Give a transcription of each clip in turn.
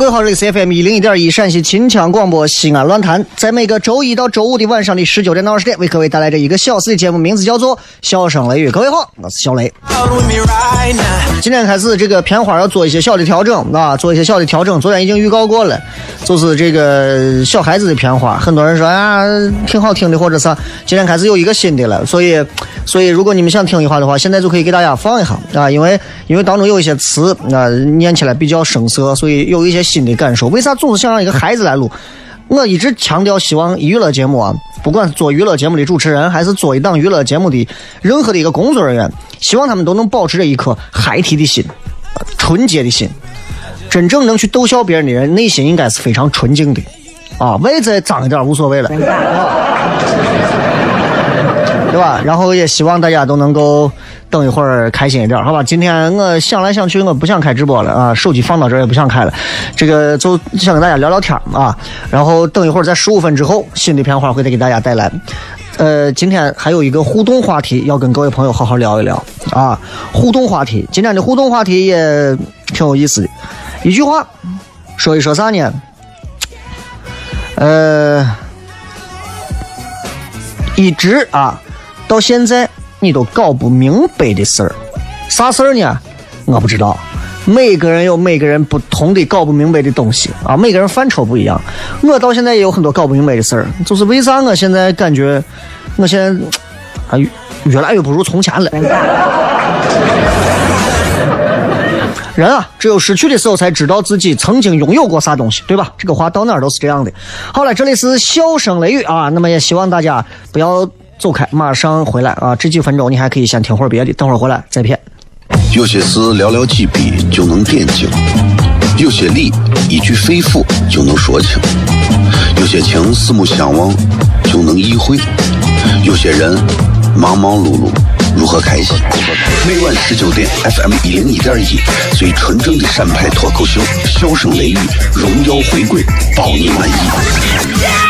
各位好，这里是 FM 一零一点一陕西秦腔广播西安论坛，在每个周一到周五的晚上的十九点到二十点，为各位带来这一个小时的节目，名字叫做《笑声雷雨》。各位好，我是小雷。今天开始，这个片花要做一些小的调整啊，做一些小的调整。昨天已经预告过了，就是这个小孩子的片花，很多人说啊挺好听的，或者是今天开始有一个新的了，所以，所以如果你们想听一下的话，现在就可以给大家放一下啊，因为因为当中有一些词啊念起来比较生涩，所以有一些新的感受。为啥总是想让一个孩子来录？我一直强调，希望娱乐节目啊，不管是做娱乐节目的主持人，还是做一档娱乐节目的任何的一个工作人员，希望他们都能保持着一颗孩提的心，纯洁的心。真正能去逗笑别人的人，内心应该是非常纯净的，啊，外在脏一点无所谓了，对吧？然后也希望大家都能够。等一会儿开心一点，好吧？今天我想来想去，我不想开直播了啊，手机放到这也不想开了。这个就想跟大家聊聊天啊。然后等一会儿在十五分之后，新的片花会再给大家带来。呃，今天还有一个互动话题要跟各位朋友好好聊一聊啊。互动话题，今天的互动话题也挺有意思的。一句话，说一说啥呢？呃，一直啊，到现在。你都搞不明白的事儿，啥事儿呢？我不知道。每个人有每个人不同的搞不明白的东西啊，每个人范畴不一样。我到现在也有很多搞不明白的事儿，就是为啥我现在感觉我现在啊越来越不如从前了。人啊，只有失去的时候才知道自己曾经拥有过啥东西，对吧？这个话到哪儿都是这样的。好了，这里是笑声雷雨啊，那么也希望大家不要。走开，马上回来啊！这几分钟你还可以先听会儿别的，等会儿回来再骗。有些事寥寥几笔就能点睛，有些理一句肺腑就能说清，有些情四目相望就能意会，有些人忙忙碌碌如何开心？每晚十九点，FM 一零一点一，最纯正的陕派脱口秀，笑声雷雨，荣耀回归，包你满意。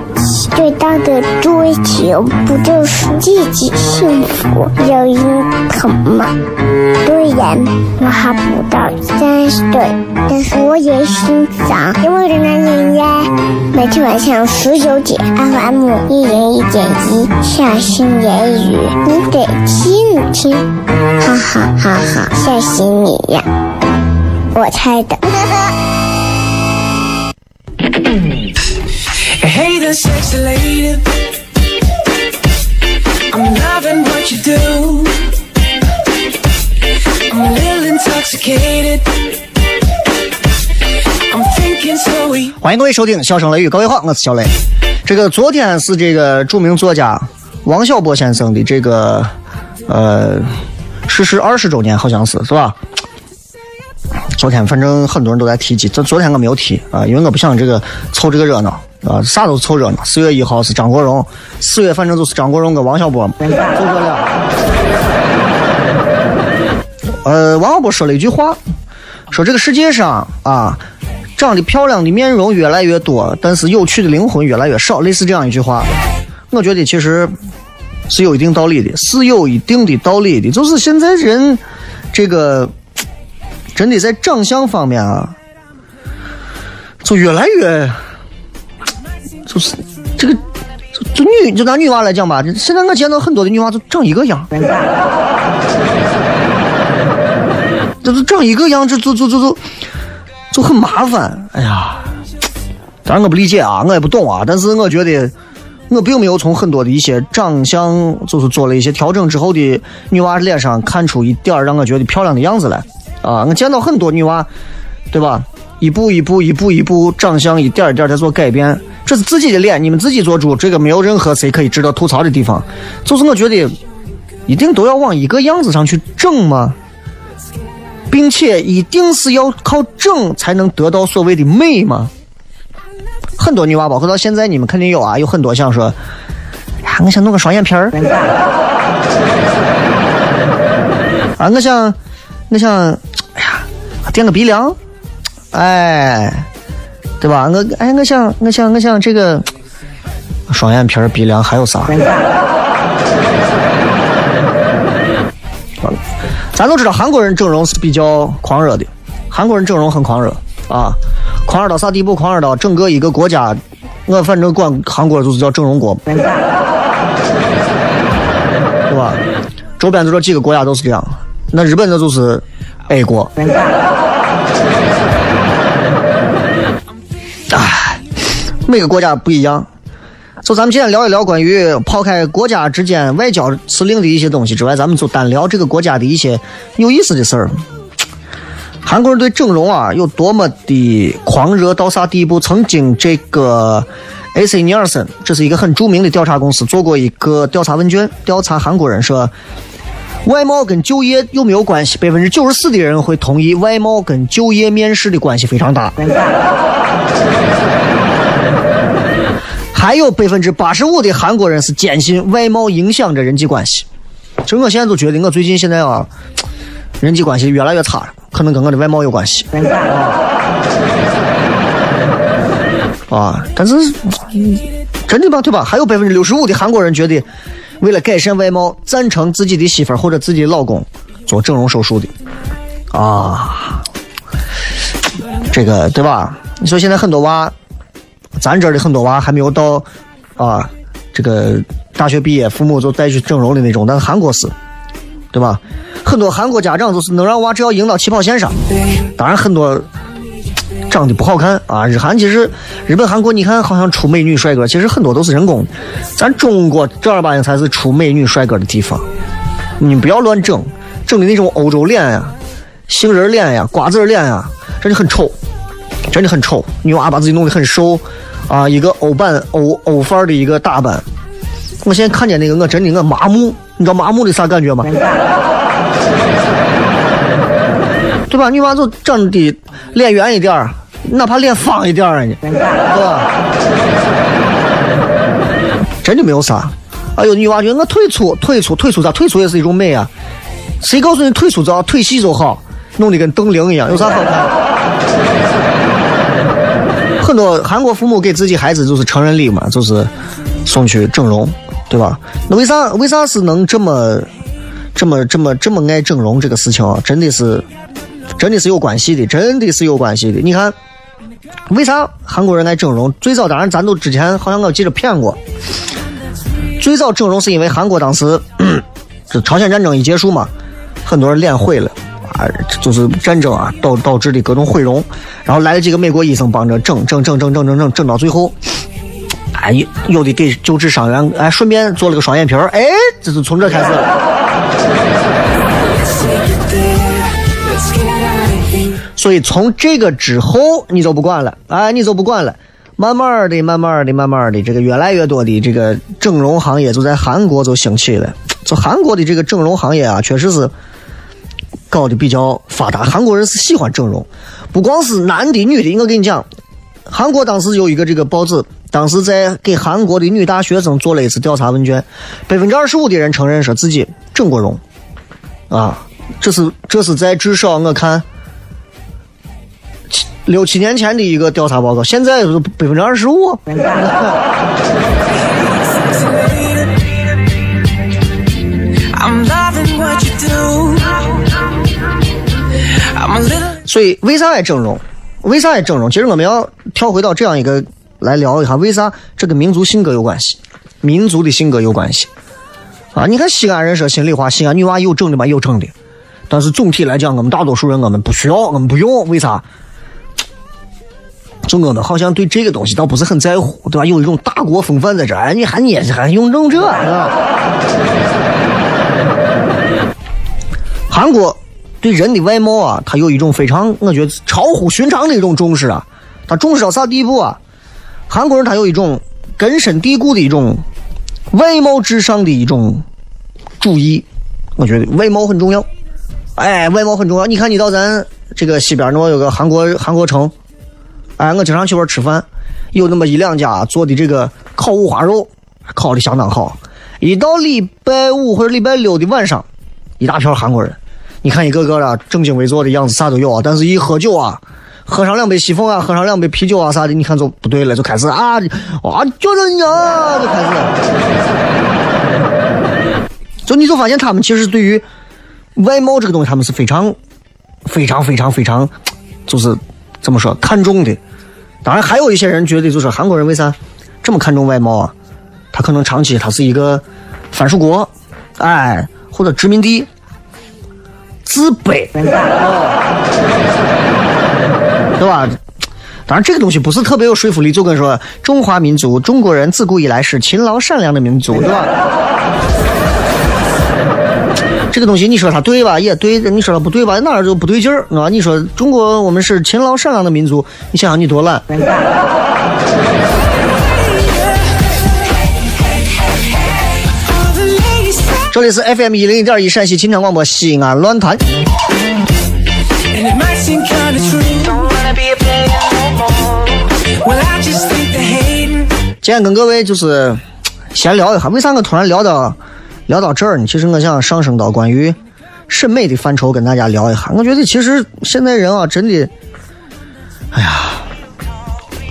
最大的追求不就是自己幸福、有人疼吗？虽然我还不到三十岁，但是我也心脏因为的男人呀。每天晚上十九点，FM 一零一点一，下心言语，你得听听，哈哈哈哈，吓死你呀！我猜的。Sexy lady. I'm loving what you do. I'm a little intoxicated. I'm thinking slowly. 欢迎各位收听《笑声雷雨》，各位好，我是小雷。这个昨天是这个著名作家王小波先生的这个呃逝世二十周年，好像是是吧？昨天反正很多人都在提及，这昨天我没有提啊，因为我不想这个凑这个热闹啊，啥都凑热闹。四月一号是张国荣，四月反正就是张国荣跟王小波，就这俩。呃，王小波说了一句话，说这个世界上啊，长得漂亮的面容越来越多，但是有趣的灵魂越来越少，类似这样一句话，我觉得其实是有一定道理的，是有一定的道理的，就是现在人这个。真的在长相方面啊，就越来越，就是这个，就女就拿女娃来讲吧，现在我见到很多的女娃都长一个样，就是长一个样，这就就就就就很麻烦。哎呀，当然我不理解啊，我也不懂啊，但是我觉得我并没有从很多的一些长相就是做了一些调整之后的女娃脸上看出一点让我觉得漂亮的样子来。啊，我见到很多女娃，对吧？一步一步、一步一步，长相一点一点在做改变。这是自己的脸，你们自己做主，这个没有任何谁可以值得吐槽的地方。就是我觉得，一定都要往一个样子上去整吗？并且一定是要靠整才能得到所谓的美吗？很多女娃，包括到现在，你们肯定有啊，有很多想说，呀，我想弄个双眼皮儿，啊，我想。我想，哎呀，垫个鼻梁，哎，对吧？我哎，我想，我想，我想这个双眼皮、鼻梁还有啥？咱都知道韩国人整容是比较狂热的，韩国人整容很狂热啊，狂热到啥地步？狂热到整个一个国家，我反正管韩国就是叫整容国，对吧？周边就这几个国家都是这样。那日本那就是 A 国，每个国家不一样。就咱们今天聊一聊关于抛开国家之间外交辞令的一些东西之外，咱们就单聊这个国家的一些有意思的事儿。韩国人对整容啊有多么的狂热到啥地步？曾经这个 AC 尼尔森，这是一个很著名的调查公司，做过一个调查问卷，调查韩国人说。外貌跟就业有没有关系？百分之九十四的人会同意外貌跟就业面试的关系非常大。还有百分之八十五的韩国人是坚信外貌影响着人际关系。其实我现在都觉得，我最近现在啊，人际关系越来越差了，可能跟我的外貌有关系。啊，但是真的吧？对吧？还有百分之六十五的韩国人觉得。为了改善外貌，赞成自己的媳妇儿或者自己的老公做整容手术的，啊，这个对吧？你说现在很多娃，咱这儿的很多娃还没有到啊，这个大学毕业，父母就带去整容的那种，但是韩国是，对吧？很多韩国家长就是能让娃只要赢到起跑线上，当然很多。长得不好看啊！日韩其实，日本、韩国，你看好像出美女帅哥，其实很多都是人工。咱中国正儿八经才是出美女帅哥的地方。你不要乱整，整的那种欧洲脸呀、杏仁脸呀、瓜子脸呀，真的很丑，真的很丑。女娃把自己弄得很瘦啊，一个欧版、欧欧范儿的一个打扮。我现在看见那个，我真的我麻木。你知道麻木的啥感觉吗？对吧？女娃就长得脸圆一点儿。哪怕脸方一点儿呢，对吧？真的没有啥。哎呦，女娃觉得我腿粗，腿粗，腿粗咋？腿粗也是一种美啊。谁告诉你腿粗就要腿细就好？弄得跟邓玲一样，有啥好看？很多韩国父母给自己孩子就是成人礼嘛，就是送去整容，对吧？那为啥为啥是能这么这么这么这么爱整容这个事情啊？真的是真的是有关系的，真的是有关系的。你看。为啥韩国人爱整容？最早当然咱都之前好像我记得骗过。最早整容是因为韩国当时 这朝鲜战争一结束嘛，很多人脸毁了就是战争啊导导致的各种毁容，然后来了几个美国医生帮着整整整整整整整整到最后，哎，有的给救治伤员，哎，顺便做了个双眼皮儿，哎，这是从这开始。所以从这个之后，你就不管了，哎，你就不管了。慢慢的、慢慢的、慢慢的，这个越来越多的这个整容行业就在韩国就兴起了。就韩国的这个整容行业啊，确实是搞得比较发达。韩国人是喜欢整容，不光是男的、女的。我跟你讲，韩国当时有一个这个报纸，当时在给韩国的女大学生做了一次调查问卷，百分之二十五的人承认说自己整过容，啊，这是这是在至少我看。六七年前的一个调查报告，现在是百分之二十五。所以为啥爱整容？为啥爱整容？其实我们要跳回到这样一个来聊一下，为啥这跟民族性格有关系？民族的性格有关系啊！你看西安人说心里话，西安女娃有整的吗？有整的，但是总体来讲，我们大多数人我们不需要，我们不用，为啥？就我们好像对这个东西倒不是很在乎，对吧？有一种大国风范在这儿，你还你还用整这？韩国对人的外貌啊，他有一种非常我觉得超乎寻常的一种重视啊。他重视到啥地步啊？韩国人他有一种根深蒂固的一种外貌至上的一种主义，我觉得外貌很重要。哎，外貌很重要。你看，你到咱这个西边那有个韩国韩国城，哎，我经常去那吃饭，有那么一两家做的这个烤五花肉，烤的相当好。一到礼拜五或者礼拜六的晚上，一大票韩国人，你看一个个的正襟危坐的样子，啥都有啊。但是一喝酒啊，喝上两杯西凤啊，喝上两杯啤酒啊啥的，你看就不对了，就开始啊啊，就是你啊，就开始。就你就发现他们其实对于外貌这个东西，他们是非常、非常、非常、非常，就是怎么说看重的。当然，还有一些人觉得，就是韩国人为啥这么看重外貌啊？他可能长期他是一个藩属国，哎，或者殖民地，自卑，对吧？当然，这个东西不是特别有说服力，就跟说中华民族，中国人自古以来是勤劳善良的民族，对吧？这个东西你说它对吧？也对；你说它不对吧？哪儿就不对劲儿，啊？你说中国我们是勤劳善良的民族，你想想你多懒。这里是 FM 一零一点一陕西秦腔广播西安论坛。今天跟各位就是闲聊一下，为啥我突然聊到聊到这儿呢？其实我想上升到关于审美的范畴，跟大家聊一下。我觉得其实现在人啊，真的，哎呀，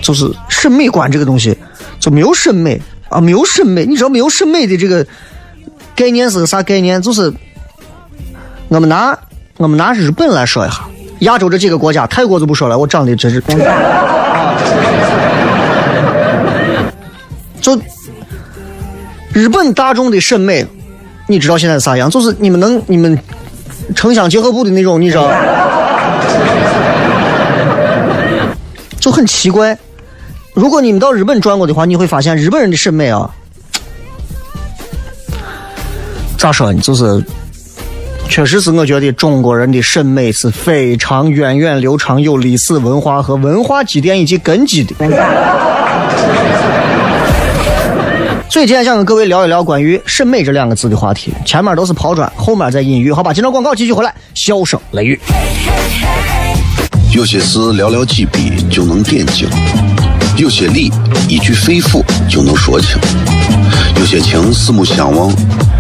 就是审美观这个东西就没有审美啊，没有审美。你知道没有审美的这个概念是个啥概念？就是我们拿我们拿日本来说一下，亚洲这几个国家，泰国就不说了，我长得真是。就日本大众的审美，你知道现在是啥样？就是你们能你们城乡结合部的那种，你知道，就很奇怪。如果你们到日本转过的话，你会发现日本人的审美啊，咋说呢？就是确实是我觉得中国人的审美是非常源远流长、有历史文化和文化积淀以及根基的。所以今天想跟各位聊一聊关于审美这两个字的话题，前面都是抛砖，后面再引喻，好吧？今朝广告继续回来，笑声雷雨。有些事寥寥几笔就能点睛，有些理一句肺腑就能说清，有些情四目相望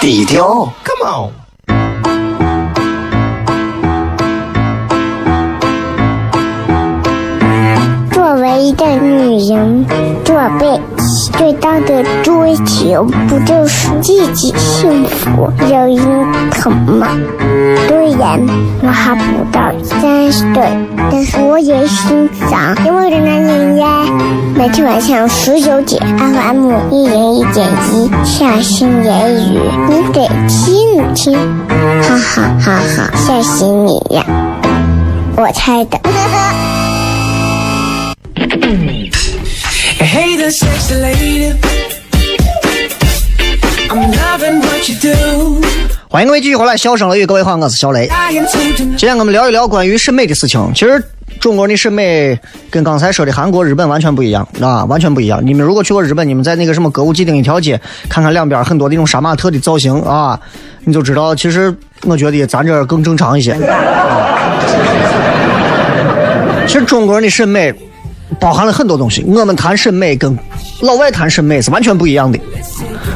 低调，Come on。作为一个女人，做背最大的追求不就是自己幸福、有人疼吗？虽然我还不到三十岁，但是我也心脏因为人男人呀。每天晚上十九点，FM 一人一点一，下心言语，你得听听，哈哈哈哈，吓死你呀！我猜的。Hey there, sexy lady. I'm loving what you do. 欢迎各位继续回来，笑声雷雨，各位好，我是小雷。今天我们聊一聊关于审美的事情。其实中国人的审美跟刚才说的韩国、日本完全不一样啊，完全不一样。你们如果去过日本，你们在那个什么歌舞伎町一条街，看看两边很多那种杀马特的造型啊，你就知道，其实我觉得咱这儿更正常一些。其实中国人的审美包含了很多东西，我们谈审美跟老外谈审美是完全不一样的。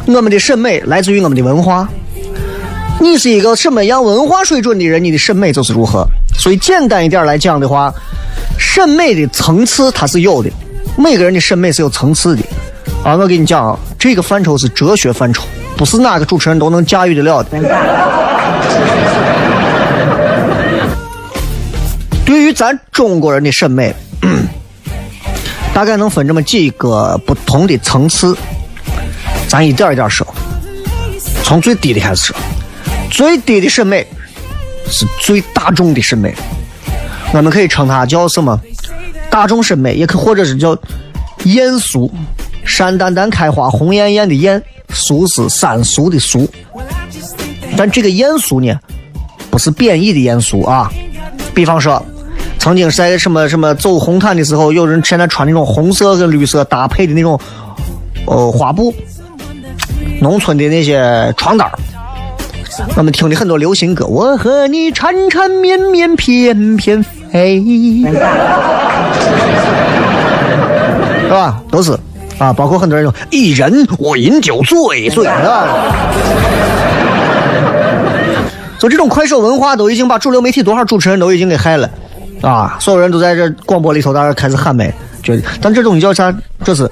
我们的审美来自于我们的文化，你是一个什么样文化水准的人，你的审美就是如何。所以简单一点来讲的话，审美的层次它是有的，每个人的审美是有层次的。啊，我跟你讲啊，这个范畴是哲学范畴，不是哪个主持人都能驾驭得了的。对于咱中国人的审美，大概能分这么几个不同的层次，咱一点一点说，从最低的开始说。最低的审美是最大众的审美，我们可以称它叫什么？大众审美，也可或者是叫艳俗。山丹丹开花红艳艳的艳，俗是三俗的俗。但这个艳俗呢，不是贬义的艳俗啊。比方说，曾经在什么什么走红毯的时候，有人现在穿那种红色跟绿色搭配的那种呃花布，农村的那些床单我们听的很多流行歌，我和你缠缠绵绵，翩翩飞，是吧？都是啊，包括很多人说一人我饮酒醉醉是吧。就这种快手文化都已经把主流媒体多少主持人都已经给害了啊！所有人都在这广播里头，大家开始喊麦，觉得，但这东西叫啥？这是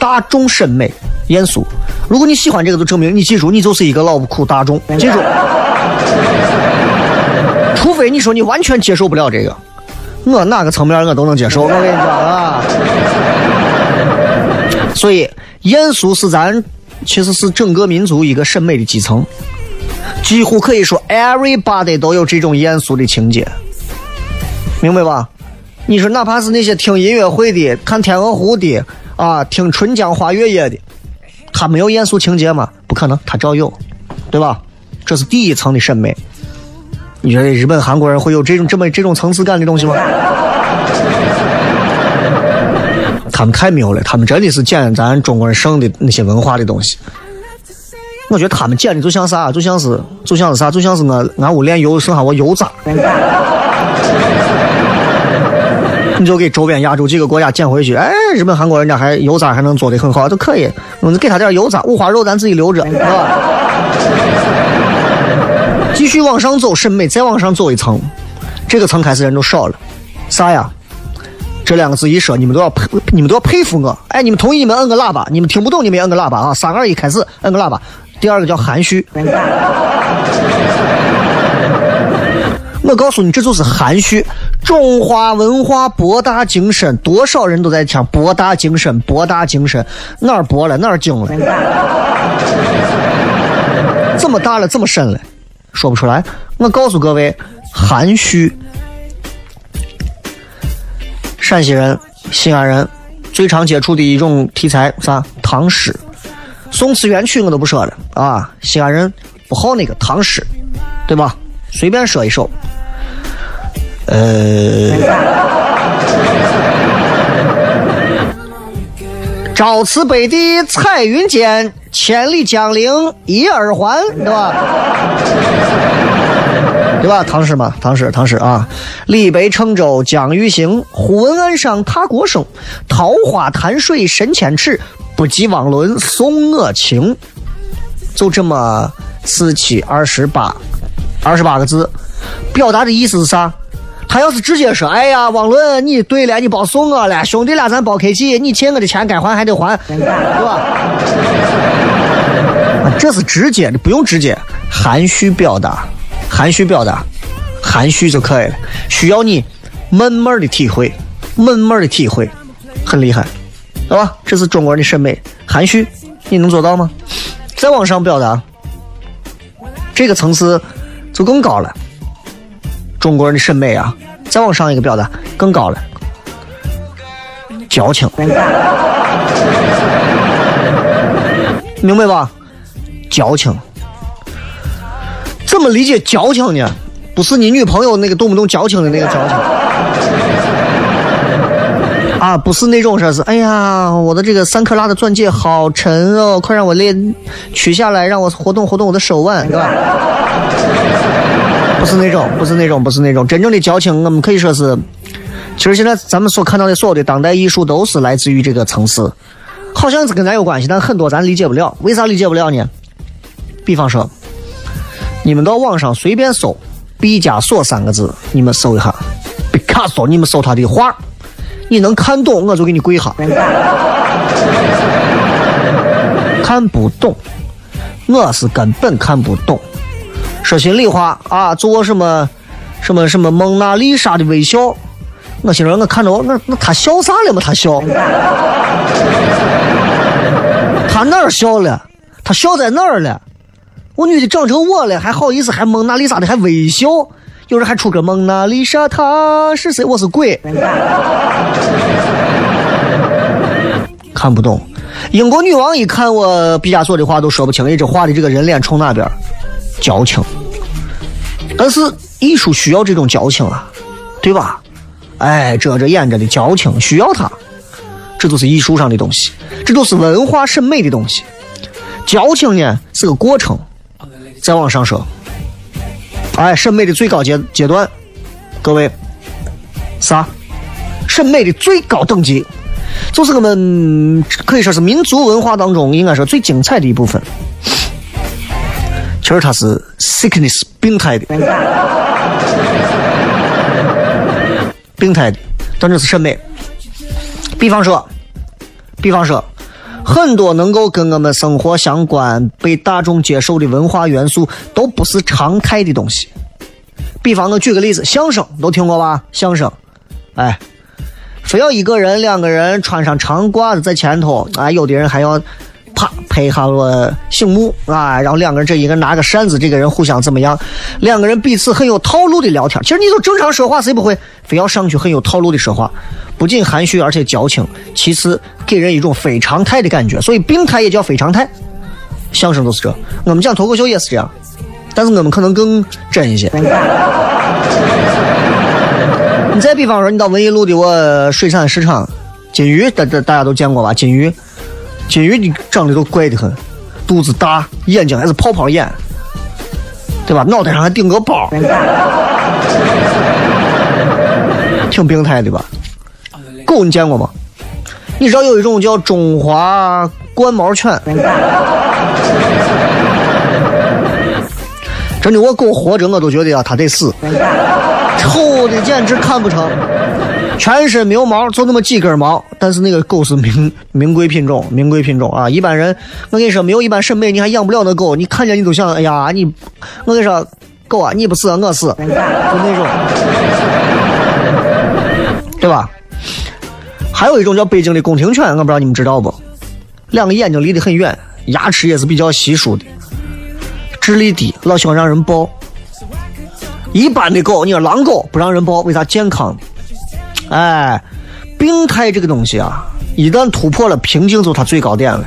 大众审美艳俗。如果你喜欢这个，就证明你记住，你就是一个老苦大众。记住，除非你说你完全接受不了这个，我哪个层面我都能接受。我跟你讲啊，所以艳俗是咱其实是整个民族一个审美的基层，几乎可以说 everybody 都有这种艳俗的情节，明白吧？你说哪怕是那些听音乐会的、看天鹅湖的啊、听春江花月夜的，他没有艳俗情节吗？不可能，他照有，对吧？这是第一层的审美。你觉得日本、韩国人会有这种这么这种层次感的东西吗？他们太牛了，他们真的是捡咱中国人剩的那些文化的东西。我觉得他们捡的就像啥，就像是就像是啥，就像是我俺屋炼油剩下我油渣，你就给周边亚洲几个国家捡回去。哎，日本、韩国人家还油渣还能做的很好，都可以。我们给他点油渣，五花肉咱自己留着，是吧？继续往上走，审美再往上走一层，这个层开始人都少了，啥呀？这两个字一说，你们都要佩，你们都要佩服我。哎，你们同意，你们摁个喇叭；你们听不懂，你们也摁个喇叭啊！三二一，开始，摁个喇叭。第二个叫含蓄。我告诉你，这就是含蓄。中华文化博大精深，多少人都在讲博大精深，博大精深，哪儿博了，哪儿精了？这么大了，这么深了，说不出来。我告诉各位，含蓄。陕西人、西安人最常接触的一种题材啥？唐诗。宋词元曲我都不说了啊，西安人不好那个唐诗，对吧？随便说一首。呃，朝辞白帝彩云间，千里江陵一耳环，对吧？对吧？唐诗嘛，唐诗，唐诗啊！李白乘舟将欲行，忽闻岸上踏歌声。桃花潭水深千尺，不及汪伦送我情。就这么四七二十八，二十八个字，表达的意思是啥？他要是直接说，哎呀，王伦，你对了，你别送我了，兄弟俩咱包客气，你欠我的钱该还还得还，对吧？这是直接的，不用直接，含蓄表达，含蓄表达，含蓄就可以了。需要你慢慢的体会，慢慢的体会，很厉害，对吧？这是中国人的审美，含蓄，你能做到吗？再往上表达，这个层次就更高了。中国人的审美啊，再往上一个表达更高了，矫情，明白吧？矫情，怎么理解矫情呢？不是你女朋友那个动不动矫情的那个矫情啊，不是那种说是，哎呀，我的这个三克拉的钻戒好沉哦，快让我练取下来，让我活动活动我的手腕，对吧？不是那种，不是那种，不是那种真正的矫情。我们可以说是，其实现在咱们所看到的所有的当代艺术都是来自于这个层次，好像是跟咱有关系，但很多咱理解不了。为啥理解不了呢？比方说，你们到网上随便搜“毕加索”三个字，你们搜一下，毕卡索，你们搜他的画，你能看懂，我就给你跪下。看不懂，我是根本看不懂。说心里话啊，做什么什么什么蒙娜丽莎的微笑，我心说我看着那那他笑啥了嘛？他笑，他哪儿笑了？他笑在哪儿了？我女的长成我了，还好意思还蒙娜丽莎的还微笑？有人还出个蒙娜丽莎，她是谁？我是鬼，看不懂。英国女王一看我毕加索的话都说不清，哎，这画的这个人脸冲哪边？矫情，但是艺术需要这种矫情啊，对吧？哎，遮着掩着的矫情需要它，这都是艺术上的东西，这都是文化审美的东西。矫情呢是个过程，再往上说，哎，审美的最高阶阶段，各位，啥？审美的最高等级，就是我们可以说是民族文化当中应该说最精彩的一部分。其实它是 sickness 病态的，病态的，但这是审美。比方说，比方说，很多能够跟我们生活相关、被大众接受的文化元素，都不是常态的东西。比方我举个例子，相声都听过吧？相声，哎，非要一个人、两个人穿上长褂子在前头，啊，有的人还要。啪，拍一下我醒目啊！然后两个人，这一个人拿个扇子，这个人互相怎么样？两个人彼此很有套路的聊天。其实你就正常说话，谁不会非要上去很有套路的说话？不仅含蓄，而且矫情。其次，给人一种非常态的感觉。所以病态也叫非常态。相声都是这，我们讲脱口秀也是这样，但是我们可能更真一些。你再比方说，你到文艺路的我水产市场，金鱼，大大大家都见过吧？金鱼。金鱼你长得都怪得很，肚子大，眼睛还是泡泡眼，对吧？脑袋上还顶个包，挺病态的吧？狗你见过吗？你知道有一种叫中华冠毛犬，真的，我狗活着我都觉得呀，它得死，丑的简直看不成。全身没有毛，就那么几根毛，但是那个狗是名名贵品种，名贵品种啊！一般人，我跟你说，没有一般审美，你还养不了那狗。你看见你都想，哎呀，你，我跟你说，狗啊，你不死我死，就那种，对吧？还有一种叫北京的宫廷犬，我不知道你们知道不？两个眼睛离得很远，牙齿也是比较稀疏的，智力低，老喜欢让人抱。一般的狗，你说狼狗不让人抱，为啥？健康。哎，病态这个东西啊，一旦突破了瓶颈，就它最高点了。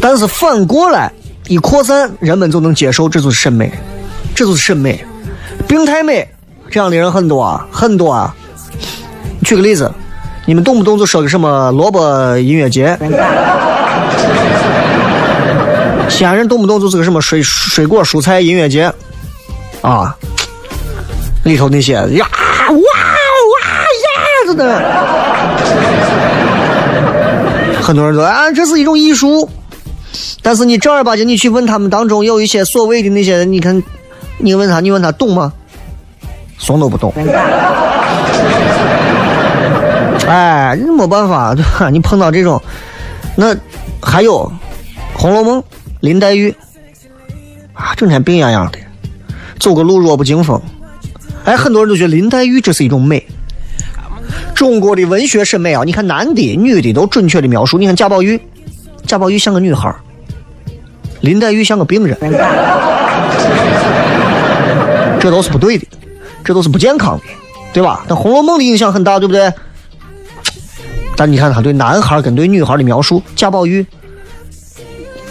但是反过来一扩散，人们就能接受，这就是审美，这就是审美。病态美这样的人很多啊，很多啊。举个例子，你们动不动就说个什么萝卜音乐节，西安人动不动就是个什么水水果蔬菜音乐节，啊，里头那些呀。的，很多人说啊，这是一种艺术，但是你正儿八经你去问他们当中有一些所谓的那些，你看，你问他，你问他懂吗？怂都不懂。哎，你没办法，对吧？你碰到这种，那还有《红楼梦》林黛玉啊，整天病怏怏的，走个路弱不禁风。哎，很多人都觉得林黛玉这是一种美。中国的文学审美啊，你看男的、女的都准确的描述。你看贾宝玉，贾宝玉像个女孩林黛玉像个病人，这都是不对的，这都是不健康的，对吧？但《红楼梦》的影响很大，对不对？但你看他对男孩跟对女孩的描述，贾宝玉，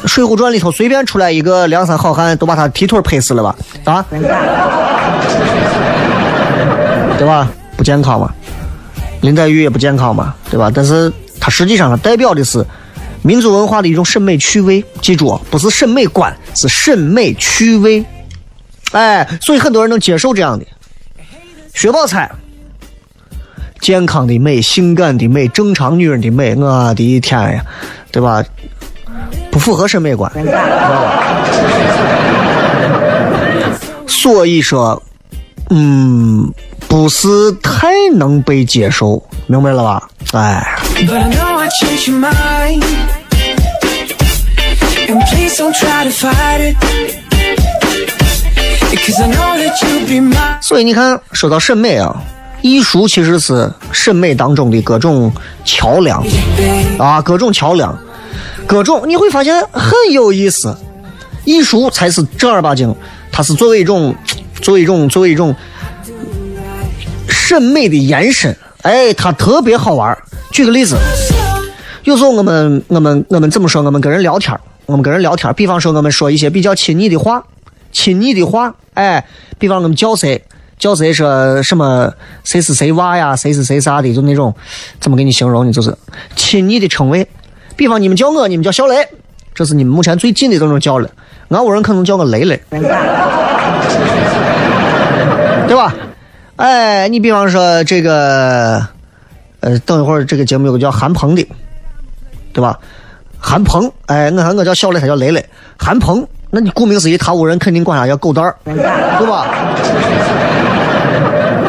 《水浒传》里头随便出来一个梁山好汉，都把他劈腿拍死了吧？啊，对吧？不健康嘛。林黛玉也不健康嘛，对吧？但是它实际上它代表的是民族文化的一种审美趣味。记住，不是审美观，是审美趣味。哎，所以很多人能接受这样的。薛宝钗，健康的美，性感的美，正常女人的美，我的天呀，对吧？不符合审美观。所以说，嗯。不是太能被接受，明白了吧？哎。所以你看，说到审美啊，艺术其实是审美当中的各种桥梁啊，各种桥梁，各种你会发现很有意思。艺术才是正儿八经，它是作为一种，作为一种，作为一种。审美的延伸，哎，它特别好玩。举个例子，有时候我们我们我们怎么说？我们跟人聊天我们跟人聊天比方说我们说一些比较亲昵的话，亲昵的话，哎，比方我们叫谁，叫谁说什么谁是谁娃呀，谁是谁啥的，就那种怎么给你形容呢？就是亲昵的称谓。比方你们叫我，你们叫小雷，这是你们目前最近的这种叫了。俺屋人可能叫我雷雷，对吧？哎，你比方说这个，呃，等一会儿这个节目有个叫韩鹏的，对吧？韩鹏，哎，我看我叫小雷，他叫雷雷。韩鹏，那你顾名思义，他屋人肯定管他叫狗蛋儿，对吧？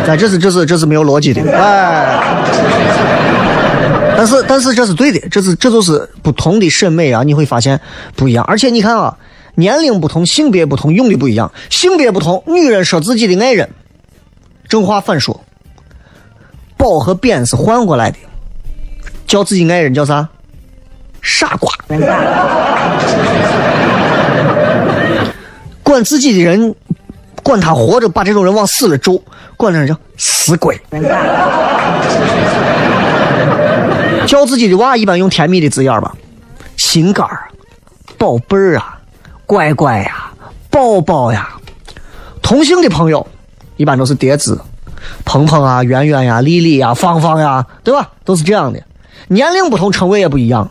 哎，这是这是这是没有逻辑的，哎。但是但是这是对的，这是这就是不同的审美啊，你会发现不一样。而且你看啊，年龄不同，性别不同，用的不一样。性别不同，女人说自己的爱人。正话反说，褒和贬是换过来的，叫自己爱人叫啥？傻瓜。管自己的人，管他活着把这种人往死了咒，管他叫死鬼。叫自己的娃一般用甜蜜的字眼吧，心肝儿、宝贝儿啊、乖乖呀、宝宝呀。同性的朋友。一般都是叠字，鹏鹏啊、圆圆呀、丽丽呀、芳芳呀，对吧？都是这样的。年龄不同，称谓也不一样。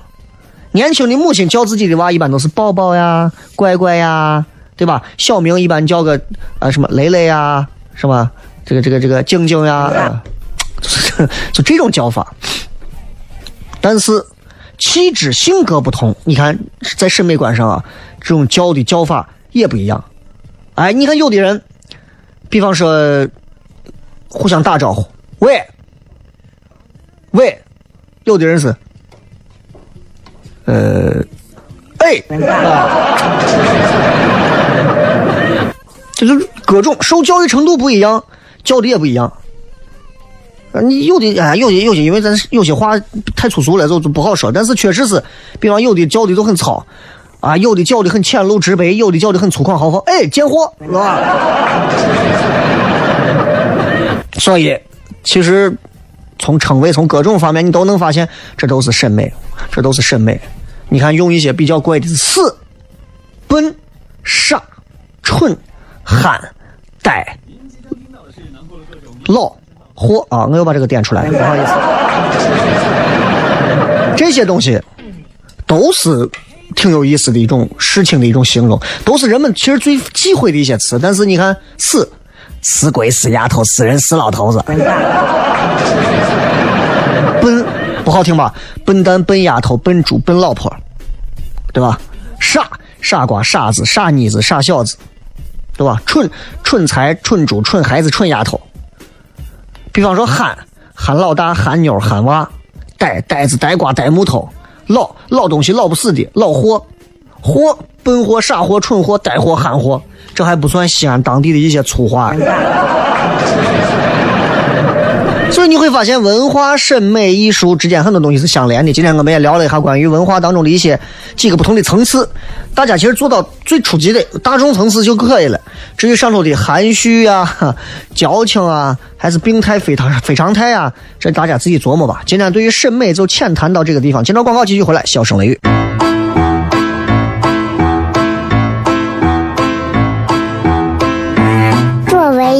年轻的母亲叫自己的娃，一般都是宝宝呀、乖乖呀，对吧？小名一般叫个啊什么蕾蕾呀，什么这个这个这个静静呀，就这种叫法。但是气质性格不同，你看在审美观上啊，这种叫的叫法也不一样。哎，你看有的人。比方说，互相打招呼，喂，喂，有的人是，呃，哎，啊就是各种受教育程度不一样，叫的也不一样。你有的哎，有的有些，因为咱有些话太粗俗了，就就不好说。但是确实是，比方有的叫的都很糙。啊，有的叫的很浅露直白，有的叫的很粗犷豪放。哎，贱货，是吧？所以，其实从称谓，从各种方面，你都能发现，这都是审美，这都是审美。你看，用一些比较怪的词、笨、傻、蠢、憨、呆、老、货啊！我又把这个点出来，不好意思。这些东西都是。挺有意思的一种事情的一种形容，都是人们其实最忌讳的一些词。但是你看，死死鬼、死丫头、死人、死老头子，笨不好听吧？笨蛋、笨丫头、笨猪、笨老婆，对吧？傻傻瓜、傻子、傻妮子、傻小子，对吧？蠢蠢才、蠢猪、蠢孩子、蠢丫头。比方说憨憨老大，憨妞，憨娃，呆呆子，呆瓜，呆木头，老老东西老不死的，老货，货，笨货，傻货，蠢货，呆货，憨货，这还不算西安当地的一些粗话。所以你会发现，文化、审美、艺术之间很多东西是相连的。今天我们也聊了一下关于文化当中的一些几个不同的层次，大家其实做到最初级的大众层次就可以了。至于上头的含蓄啊、矫情啊，还是病态非常非常态啊，这大家自己琢磨吧。今天对于审美就浅谈到这个地方。接着广告继续回来，小声雷雨。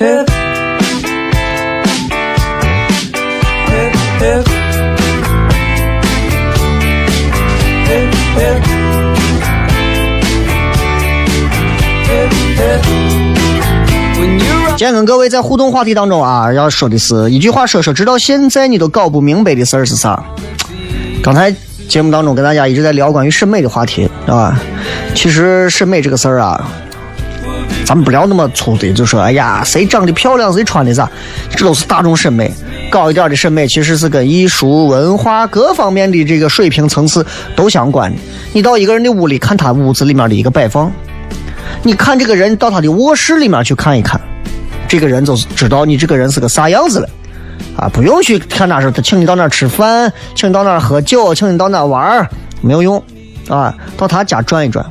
今天跟各位在互动话题当中啊，要说的是一句话，说说，直到现在你都搞不明白的事儿是啥？刚才节目当中跟大家一直在聊关于审美的话题，啊？其实审美这个事儿啊，咱们不聊那么粗的，就说哎呀，谁长得漂亮，谁穿的啥，这都是大众审美。高一点的审美其实是跟艺术、文化各方面的这个水平层次都相关的。你到一个人的屋里看他屋子里面的一个摆放，你看这个人到他的卧室里面去看一看，这个人就是知道你这个人是个啥样子了。啊，不用去看他说他请你到那吃饭，请你到那喝酒，请你到那玩，没有用。啊，到他家转一转，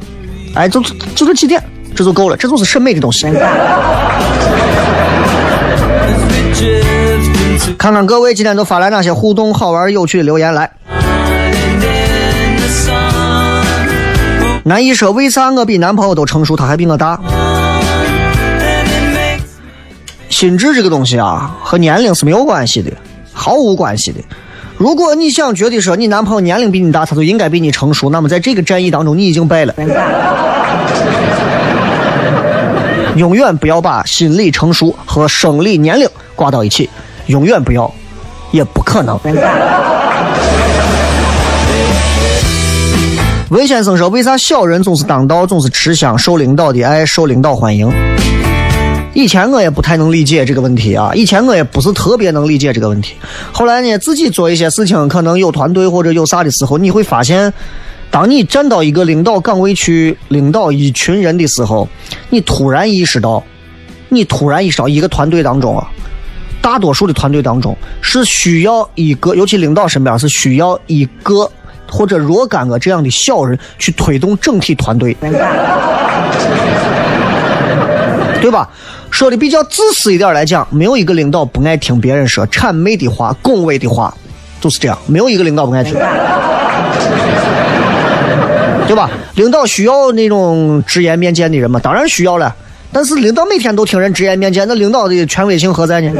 哎，就就这几点，这就够了，这就是审美的东西。看看各位今天都发来哪些互动、好玩、有趣的留言来。男一说：“为啥我比男朋友都成熟，他还比我大？”心智这个东西啊，和年龄是没有关系的，毫无关系的。如果你想觉得说你男朋友年龄比你大，他就应该比你成熟，那么在这个战役当中，你已经败了。永远不要把心理成熟和生理年龄挂到一起，永远不要，也不可能。文先生说：“为啥小人总是当道，总是吃香，受领导的爱，受领导欢迎？”以前我也不太能理解这个问题啊，以前我也不是特别能理解这个问题。后来呢，自己做一些事情，可能有团队或者有啥的时候，你会发现，当你站到一个领导岗位去领导一群人的时候，你突然意识到，你突然意识到一个团队当中啊，大多数的团队当中是需要一个，尤其领导身边是需要一个或者若干个这样的小人去推动整体团队，对吧？说的比较自私一点来讲，没有一个领导不爱听别人说谄媚的话、恭维的话，就是这样，没有一个领导不爱听，对吧？领导需要那种直言面见的人吗？当然需要了。但是领导每天都听人直言面见，那领导的权威性何在呢？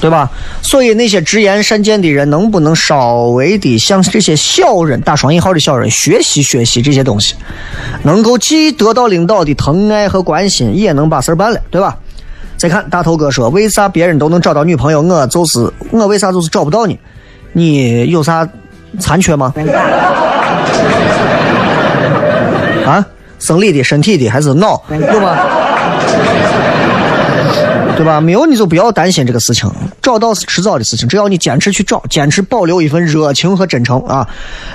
对吧？所以那些直言善谏的人，能不能稍微的向这些小人（打双引号的小人）学习学习这些东西，能够既得到领导的疼爱和关心，也能把事儿办了，对吧？再看大头哥说：“为啥别人都能找到女朋友，我就是我为啥就是找不到呢？你有啥残缺吗？啊，生理的、身体的还是脑有吗？”对吧？没有你就不要担心这个事情，找到是迟早的事情，只要你坚持去找，坚持保留一份热情和真诚啊。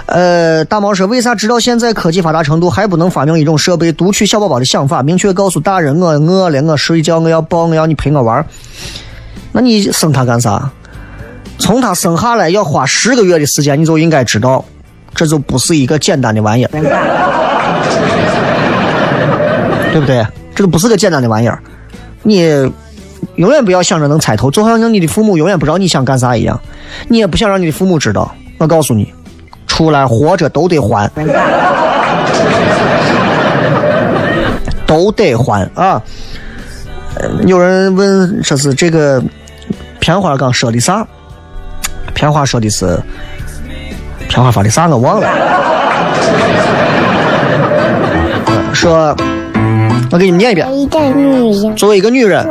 呃，大毛说，为啥直到现在科技发达程度还不能发明一种设备读取小宝宝的想法，明确告诉大人我饿了，我睡觉，我要抱，我要你陪我玩？那你生他干啥？从他生下来要花十个月的时间，你就应该知道，这就不是一个简单的玩意儿，对不对？这都不是个简单的玩意儿，你。永远不要想着能猜透，就好像你的父母永远不知道你想干啥一样，你也不想让你的父母知道。我告诉你，出来活着都得还。都得还啊。有人问说是这个片花刚说的啥？片花说的是片花发的啥我忘了。呃 说，我给你们念一遍。一个女人作为一个女人，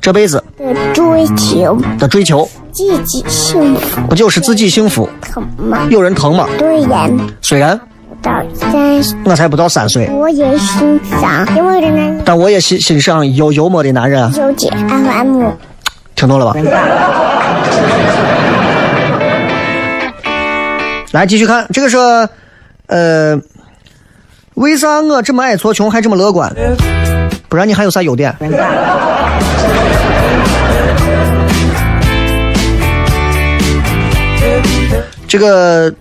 这辈子的追求，的追求自己幸福不就是自己幸福？疼吗？有人疼吗？虽然虽然到三十，我才不到三岁，我也欣赏因为人男但我也欣欣赏有幽默的男人啊。纠结 FM。听懂了吧？来继续看，这个是，呃，为啥我这么爱搓穷还这么乐观？不然你还有啥优点？这个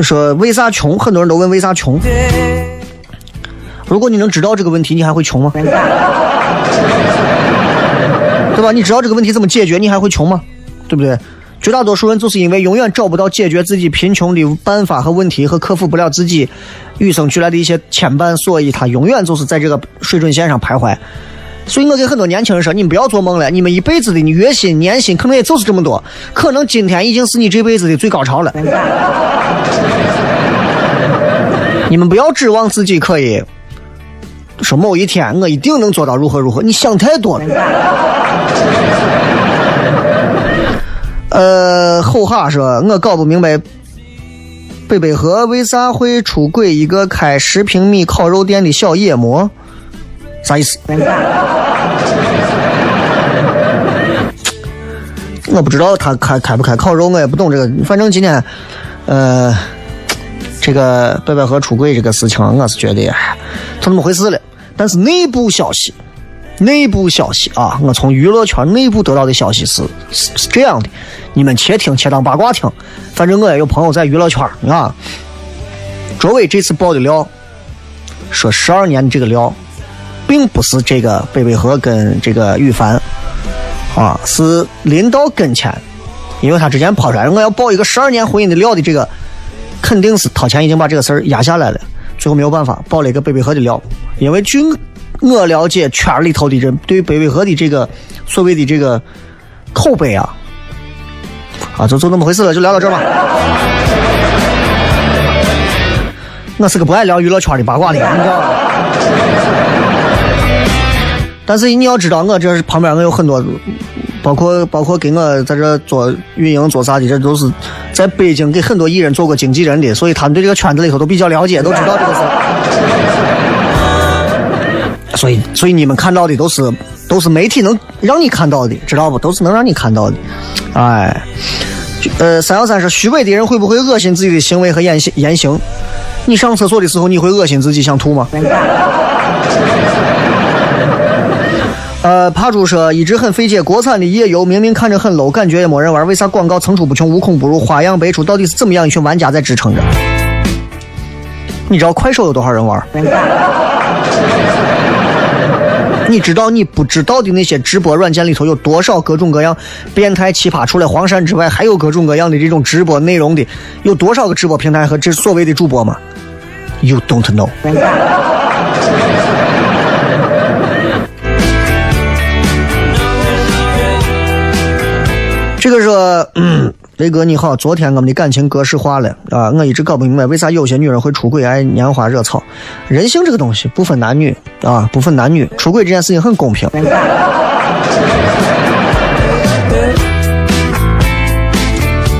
说为啥穷？很多人都问为啥穷。如果你能知道这个问题，你还会穷吗？对吧？你知道这个问题怎么解决，你还会穷吗？对不对？绝大多数人就是因为永远找不到解决自己贫穷的办法和问题，和克服不了自己与生俱来的一些牵绊，所以他永远就是在这个水准线上徘徊。所以我给很多年轻人说，你们不要做梦了，你们一辈子的你月薪年薪可能也就是这么多，可能今天已经是你这辈子的最高潮了。你们不要指望自己可以说某一天我一定能做到如何如何，你想太多了。呃，后哈说，我搞不明白，北北河为啥会出轨一个开十平米烤肉店的小野模？啥意思？我不知道他开开不开烤肉，我也不懂这个。反正今天，呃，这个北北河出轨这个事情，我是觉得哎就那么回事了。但是内部消息，内部消息啊，我从娱乐圈内部得到的消息是是是这样的，你们且听且当八卦听。反正我也有朋友在娱乐圈啊。卓伟这次爆的料，说十二年的这个料，并不是这个北北河跟这个羽凡啊，是临到跟前，因为他之前抛出来我要爆一个十二年婚姻的料的这个，肯定是掏钱已经把这个事儿压下来了，最后没有办法爆了一个北北河的料，因为据我了解圈里头的人对北北河的这个所谓的这个口碑啊，啊，就就那么回事了，就聊到这儿吧。我是个不爱聊娱乐圈的八卦的，你知道吧？但是你要知道，我这旁边我有很多，包括包括给我在这做运营做啥的，这都是在北京给很多艺人做过经纪人的，所以他们对这个圈子里头都比较了解，都知道这个事。所以，所以你们看到的都是都是媒体能让你看到的，知道不？都是能让你看到的。哎，呃，三幺三说，虚伪的人会不会恶心自己的行为和言行言行？你上厕所的时候，你会恶心自己想吐吗？呃，帕猪说一直很费解，国产的夜游明明看着很 low，感觉也没人玩，为啥广告层出不穷，无孔不入，花样百出？到底是怎么样一群玩家在支撑着？你知道快手有多少人玩？你知道你不知道的那些直播软件里头有多少各种各样变态奇葩？除了黄山之外，还有各种各样的这种直播内容的，有多少个直播平台和这所谓的主播吗？You don't know。这个说，嗯，雷哥你好，昨天我们的感情格式化了啊，我一直搞不明白为啥有些女人会出轨爱拈花惹草。人性这个东西不分男女啊，不分男女，出轨这件事情很公平。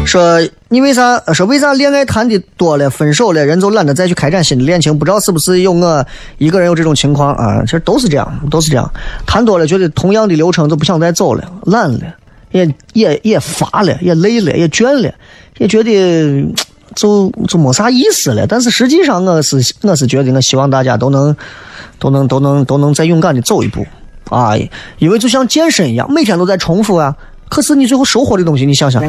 说你为啥说为啥恋爱谈的多了，分手了，人就懒得再去开展新的恋情？不知道是不是有我一个人有这种情况啊？其实都是这样，都是这样。谈多了，觉得同样的流程就不想再走了，懒了，也也也乏了，也累了，也倦了，也觉得就就没啥意思了。但是实际上，我是我是觉得，我希望大家都能都能都能都能再勇敢的走一步啊！因为就像健身一样，每天都在重复啊。可是你最后收获的东西，你想想。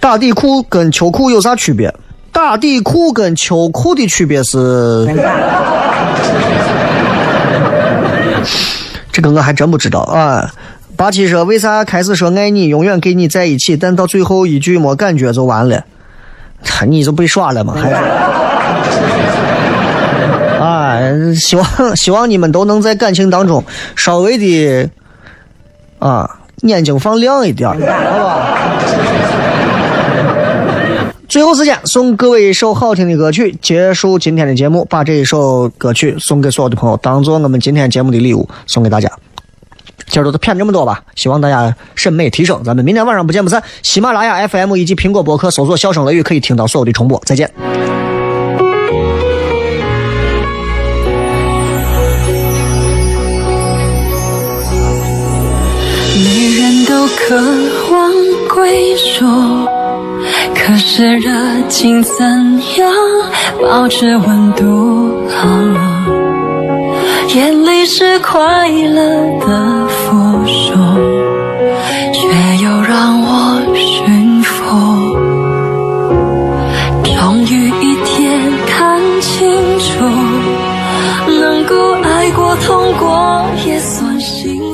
打底裤跟秋裤有啥区别？打底裤跟秋裤的区别是，这个我还真不知道啊。八七说为啥开始说爱你，永远跟你在一起，但到最后一句没感觉就完了？你就被耍了吗？还是？希望希望你们都能在感情当中稍微的啊眼睛放亮一点，好吧？最后时间送各位一首好听的歌曲，结束今天的节目。把这一首歌曲送给所有的朋友，当做我们今天节目的礼物送给大家。今儿都骗这么多吧，希望大家审美提升。咱们明天晚上不见不散。喜马拉雅 FM 以及苹果播客搜索“笑声雷雨”可以听到所有的重播。再见。女人都渴望归属，是热情怎样保持温度好？眼泪是快乐的附属，却又让我驯服。终于一天看清楚，能够爱过痛过也算幸。